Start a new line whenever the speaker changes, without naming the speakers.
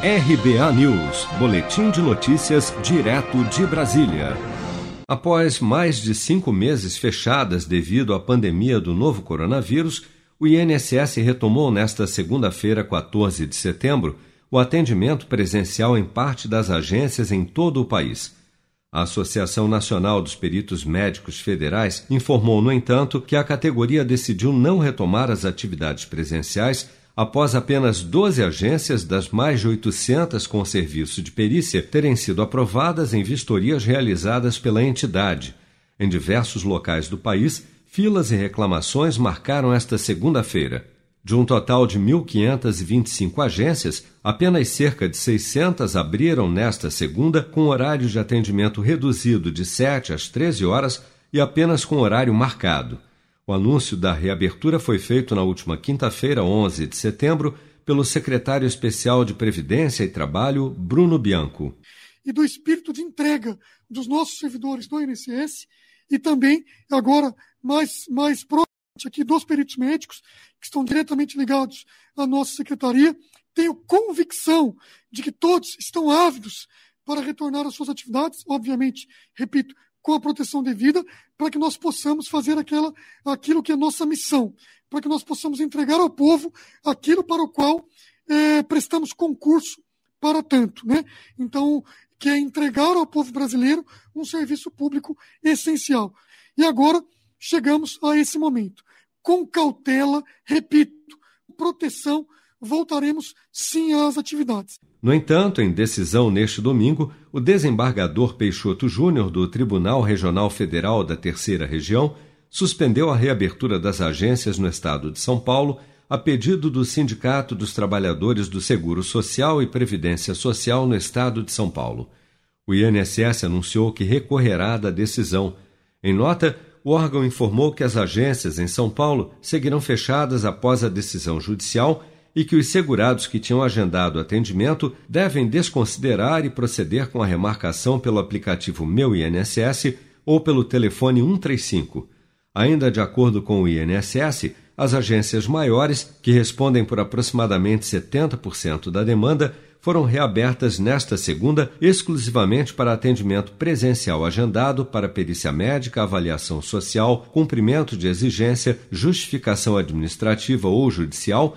RBA News, Boletim de Notícias, direto de Brasília. Após mais de cinco meses fechadas devido à pandemia do novo coronavírus, o INSS retomou nesta segunda-feira, 14 de setembro, o atendimento presencial em parte das agências em todo o país. A Associação Nacional dos Peritos Médicos Federais informou, no entanto, que a categoria decidiu não retomar as atividades presenciais após apenas 12 agências das mais de 800 com serviço de perícia terem sido aprovadas em vistorias realizadas pela entidade. Em diversos locais do país, filas e reclamações marcaram esta segunda-feira. De um total de 1.525 agências, apenas cerca de 600 abriram nesta segunda com horário de atendimento reduzido de 7 às 13 horas e apenas com horário marcado. O anúncio da reabertura foi feito na última quinta-feira, 11 de setembro, pelo secretário especial de Previdência e Trabalho, Bruno Bianco.
E do espírito de entrega dos nossos servidores do INSS e também, agora, mais, mais proximamente aqui dos peritos médicos, que estão diretamente ligados à nossa secretaria, tenho convicção de que todos estão ávidos para retornar às suas atividades, obviamente, repito, com a proteção devida, para que nós possamos fazer aquela, aquilo que é nossa missão, para que nós possamos entregar ao povo aquilo para o qual é, prestamos concurso para tanto. Né? Então, que é entregar ao povo brasileiro um serviço público essencial. E agora chegamos a esse momento. Com cautela, repito, proteção, voltaremos sim às atividades.
No entanto, em decisão neste domingo, o desembargador Peixoto Júnior do Tribunal Regional Federal da Terceira Região suspendeu a reabertura das agências no estado de São Paulo a pedido do Sindicato dos Trabalhadores do Seguro Social e Previdência Social no estado de São Paulo. O INSS anunciou que recorrerá da decisão. Em nota, o órgão informou que as agências em São Paulo seguirão fechadas após a decisão judicial e que os segurados que tinham agendado atendimento devem desconsiderar e proceder com a remarcação pelo aplicativo Meu INSS ou pelo telefone 135. Ainda de acordo com o INSS, as agências maiores, que respondem por aproximadamente 70% da demanda, foram reabertas nesta segunda exclusivamente para atendimento presencial agendado para perícia médica, avaliação social, cumprimento de exigência, justificação administrativa ou judicial